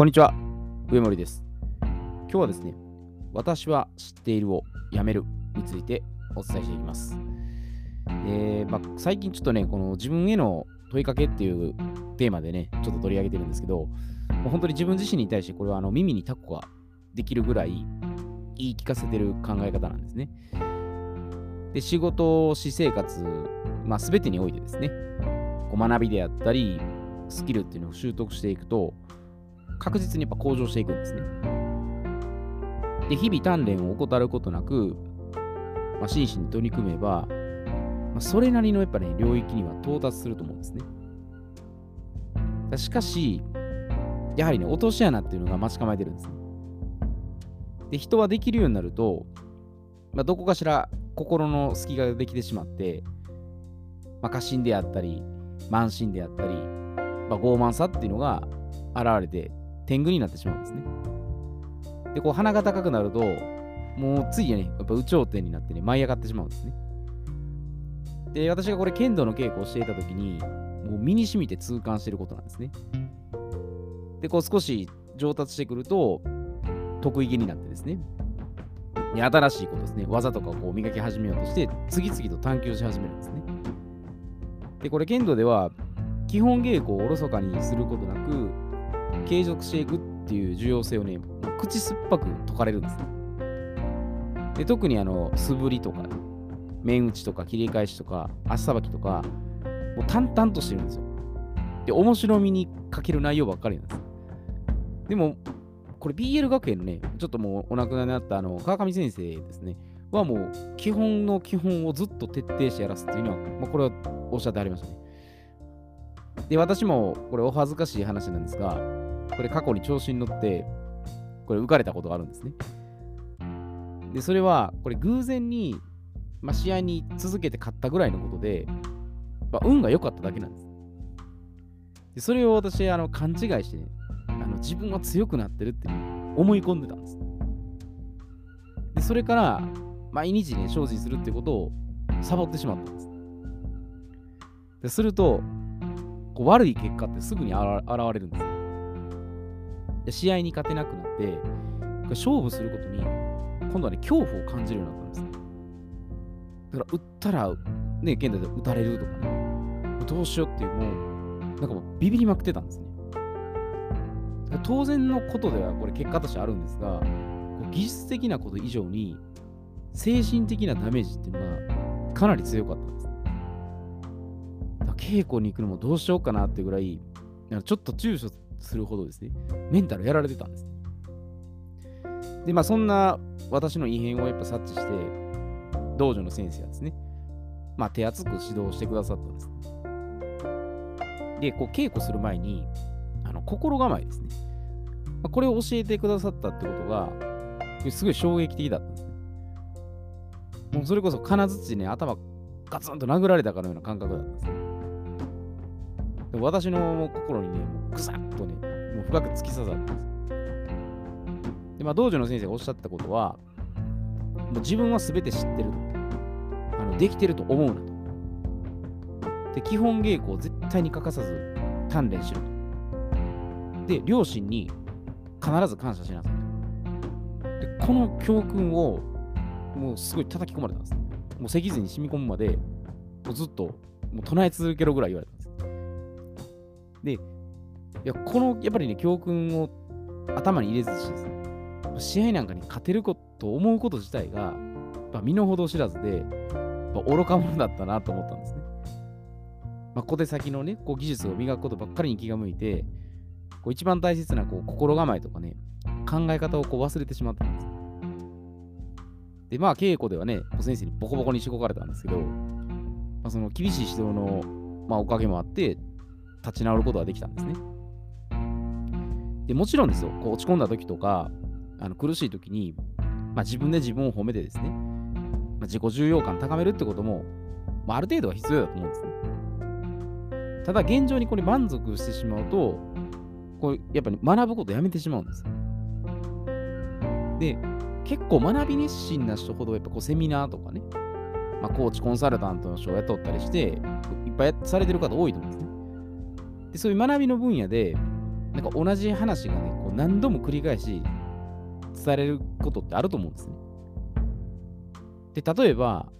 こんにちは、上森です。今日はですね、私は知っているをやめるについてお伝えしていきます。えーまあ、最近ちょっとね、この自分への問いかけっていうテーマでね、ちょっと取り上げてるんですけど、もう本当に自分自身に対してこれはあの耳にタコができるぐらい言い聞かせてる考え方なんですね。で、仕事、私生活、まあ、全てにおいてですね、こう学びであったり、スキルっていうのを習得していくと、確実にやっぱ向上していくんですね。で、日々鍛錬を怠ることなく、まあ、真摯に取り組めば、まあ、それなりのやっぱね、領域には到達すると思うんですね。しかし、やはりね、落とし穴っていうのが待ち構えてるんですね。で、人はできるようになると、まあ、どこかしら心の隙ができてしまって、まあ、過信であったり、慢心であったり、まあ、傲慢さっていうのが現れて天狗になってしまうんですね。で、こう鼻が高くなると、もうついね、やっぱ有頂天になってね、舞い上がってしまうんですね。で、私がこれ剣道の稽古をしていた時に、もう身に染みて痛感してることなんですね。で、こう少し上達してくると、得意げになってですね、で新しいことですね、技とかをこう磨き始めようとして、次々と探求し始めるんですね。で、これ剣道では、基本稽古をおろそかにすることなく、継続していくっていう重要性をね、口酸っぱく説かれるんですね。で特にあの素振りとか、面打ちとか切り返しとか、足さばきとか、もう淡々としてるんですよ。で、面白みに欠ける内容ばっかりなんです。でも、これ BL 学園のね、ちょっともうお亡くなりになったあの川上先生ですね、はもう基本の基本をずっと徹底してやらすっていうのは、まあ、これはおっしゃってありましたね。で、私もこれお恥ずかしい話なんですが、これ過去に調子に乗って、これ浮かれたことがあるんですね。で、それは、これ偶然に、まあ、試合に続けて勝ったぐらいのことで、まあ、運が良かっただけなんです。で、それを私、あの、勘違いしてね、あの自分は強くなってるって思い込んでたんです。で、それから、毎日ね、精進するってことをサボってしまったんです。ですると、こう悪い結果ってすぐに現れるんです。で試合に勝てなくなって、勝負することに、今度はね、恐怖を感じるようになったんです。だから、打ったら、ね、現代で打たれるとかね、どうしようっていう、もう、なんかもうビビりまくってたんですね。当然のことでは、これ結果としてあるんですが、技術的なこと以上に、精神的なダメージっていうのがかなり強かったんです。稽古に行くのもどうしようかなってぐらい、ちょっと躊躇するほどですね、メンタルやられてたんです。で、まあそんな私の異変をやっぱ察知して、道場の先生はですね、まあ手厚く指導してくださったんです。で、こう稽古する前に、あの心構えですね。ま、これを教えてくださったってことが、すごい衝撃的だったんですね。もうそれこそ金槌ね、頭ガツンと殴られたかのような感覚だったんですね。で私の心にね、もうぐさっとね、もう深く突き刺さったんです。で、まあ、道場の先生がおっしゃったことは、もう自分は全て知ってると。あのできてると思うなと。で、基本稽古を絶対に欠かさず鍛錬しろと。で、両親に必ず感謝しなさいと。で、この教訓をもうすごい叩き込まれたんです。もう脊髄に染み込むまで、もうずっともう唱え続けろぐらい言われたで。いや、このやっぱりね、教訓を頭に入れずしですね、試合なんかに勝てること思うこと自体が、ま身の程知らずで、ま愚か者だったなと思ったんですね。まあ、小手先のね、こう技術を磨くことばっかりに気が向いて、こう一番大切なこう心構えとかね、考え方をこう忘れてしまったんです。で、まあ、稽古ではね、先生にボコボコにしごかれたんですけど、まあ、その厳しい指導の、まあ、おかげもあって、立ち直ることができたんですね。でもちろんですよ、こう落ち込んだ時とか、あの苦しい時に、まあ、自分で自分を褒めてですね、まあ、自己重要感高めるってことも、まあ、ある程度は必要だと思うんですね。ただ、現状にこれ満足してしまうと、こうやっぱり学ぶことやめてしまうんですよ。で、結構学び熱心な人ほど、やっぱこうセミナーとかね、まあ、コーチ、コンサルタントの人を雇ったりして、いっぱいされてる方多いと思う。そういう学びの分野で、なんか同じ話がね、こう何度も繰り返し伝えれることってあると思うんですね。で、例えば、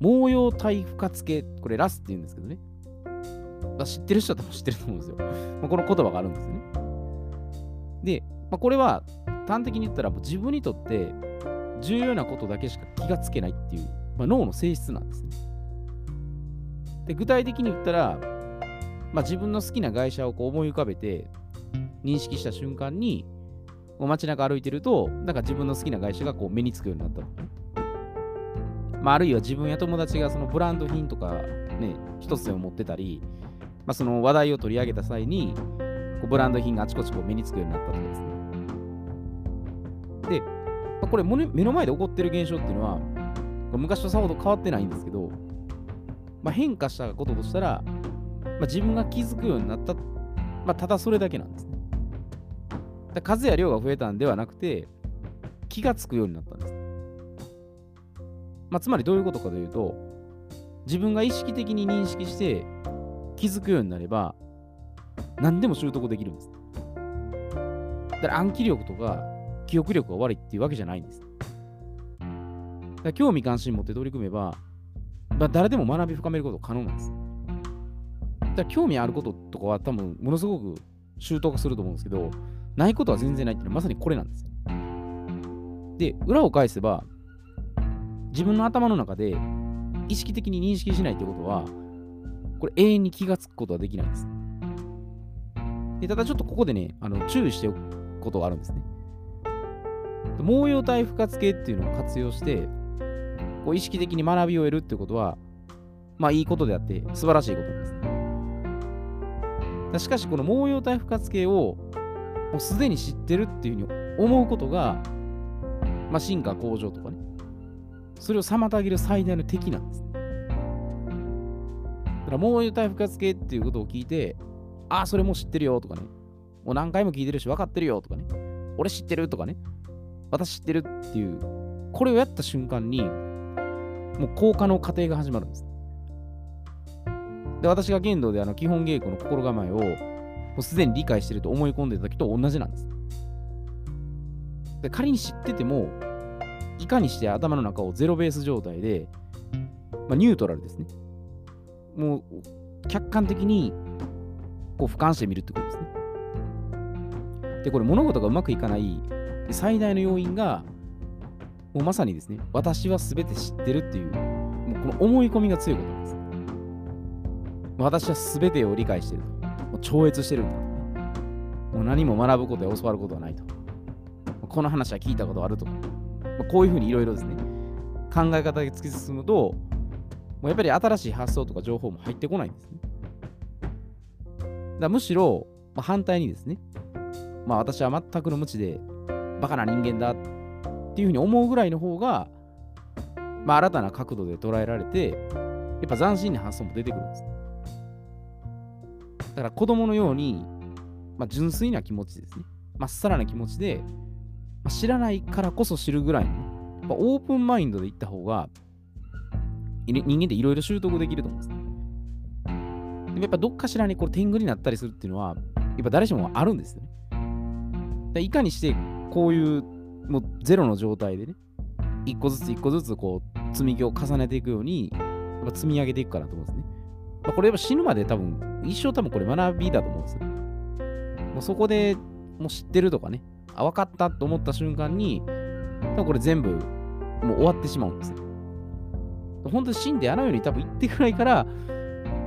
毛様体負荷付け、これラスって言うんですけどね。知ってる人は多分知ってると思うんですよ。まあ、この言葉があるんですね。で、まあ、これは端的に言ったら自分にとって重要なことだけしか気がつけないっていう、まあ、脳の性質なんですね。で具体的に言ったら、まあ、自分の好きな会社をこう思い浮かべて認識した瞬間にこう街中歩いてるとなんか自分の好きな会社がこう目につくようになったとかね。まあ、あるいは自分や友達がそのブランド品とかね、一つでも持ってたり、まあ、その話題を取り上げた際に、こうブランド品があちこちこう目につくようになったとかですね。で、まあ、これ目の前で起こってる現象っていうのは、昔とさほど変わってないんですけど、まあ、変化したこととしたら、まあ、自分が気づくようになった、まあ、ただそれだけなんですね。数や量が増えたんではなくて、気がつくようになったんです。まあ、つまりどういうことかというと、自分が意識的に認識して気づくようになれば、何でも習得できるんです。だから暗記力とか記憶力が悪いっていうわけじゃないんです。だ興味関心持って取り組めば、まあ、誰でも学び深めること可能なんです。だ興味あることとかは多分ものすごく習得すると思うんですけど、ないことは全然ないっていうのはまさにこれなんです。で、裏を返せば、自分の頭の中で意識的に認識しないってことは、これ永遠に気がつくことはできないんです。でただちょっとここでね、あの注意しておくことがあるんですね。毛様体負荷付けっていうのを活用して、こう意識的に学びを得るってことは、まあいいことであって素晴らしいことです。しかし、この毛様体負荷付けをもうすでに知ってるっていうふうに思うことが、まあ、進化向上とかね、それを妨げる最大の敵なんです。だから、もう体負荷付けっていうことを聞いて、ああ、それも知ってるよとかね、もう何回も聞いてるし分かってるよとかね、俺知ってるとかね、私知ってるっていう、これをやった瞬間に、もう効果の過程が始まるんです。で、私が剣道であの基本稽古の心構えを、もうすでに理解してると思い込んでた時と同じなんです。で仮に知ってても、いかにして頭の中をゼロベース状態で、まあ、ニュートラルですね。もう客観的にこう俯瞰してみるってことですね。で、これ物事がうまくいかない最大の要因が、もうまさにですね、私は全て知ってるっていう、もうこの思い込みが強いことなんです。私は全てを理解していると。もう超越してるんだと、もう何も学ぶことや教わることはないと。この話は聞いたことあると。まあ、こういうふうにいろいろですね、考え方が突き進むと、もうやっぱり新しい発想とか情報も入ってこないんですね。だむしろ、まあ、反対にですね、まあ私は全くの無知で、バカな人間だっていうふうに思うぐらいの方が、まあ新たな角度で捉えられて、やっぱ斬新な発想も出てくるんです。だから子供のように、まあ、純粋な気持ちですね。まっさらな気持ちで、まあ、知らないからこそ知るぐらいの、やっぱオープンマインドでいった方が、人間っていろいろ習得できると思うんですね。でもやっぱどっかしらにこれ天狗になったりするっていうのは、やっぱ誰しもあるんですよね。いかにしてこういうもうゼロの状態でね、一個ずつ一個ずつこう積み木を重ねていくように、やっぱ積み上げていくかなと思うんですね。まあ、これやっぱ死ぬまで多分、一生多分これ学びだと思うんですよ。もうそこでもう知ってるとかね、あ、分かったと思った瞬間に、多分これ全部もう終わってしまうんですよ。本当に死んであのように多分言ってくらいから、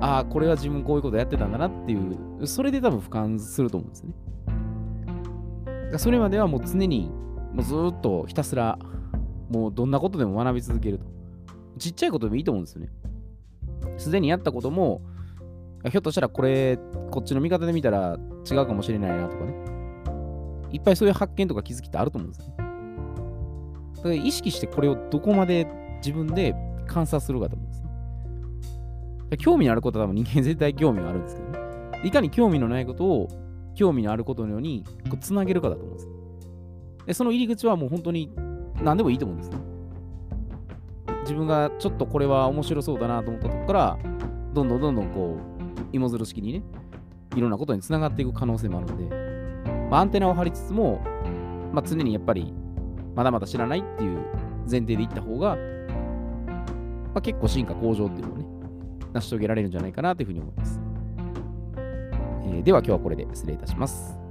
ああ、これは自分こういうことやってたんだなっていう、それで多分俯瞰すると思うんですね。それまではもう常に、もうずっとひたすら、もうどんなことでも学び続けると。ちっちゃいことでもいいと思うんですよね。すでにやったことも、ひょっとしたらこれ、こっちの見方で見たら違うかもしれないなとかね。いっぱいそういう発見とか気づきってあると思うんですよ、ね。だから意識してこれをどこまで自分で観察するかと思うんですね。興味のあることは多分人間絶対興味があるんですけどね。いかに興味のないことを興味のあることのようにこうつなげるかだと思うんです。で、その入り口はもう本当に何でもいいと思うんですね。自分がちょっとこれは面白そうだなと思ったところから、どんどんどんどんこう、芋づる式にね、いろんなことにつながっていく可能性もあるので、まあ、アンテナを張りつつも、まあ、常にやっぱりまだまだ知らないっていう前提でいった方が、まあ、結構進化向上っていうのをね、成し遂げられるんじゃないかなというふうに思います。えー、では今日はこれで失礼いたします。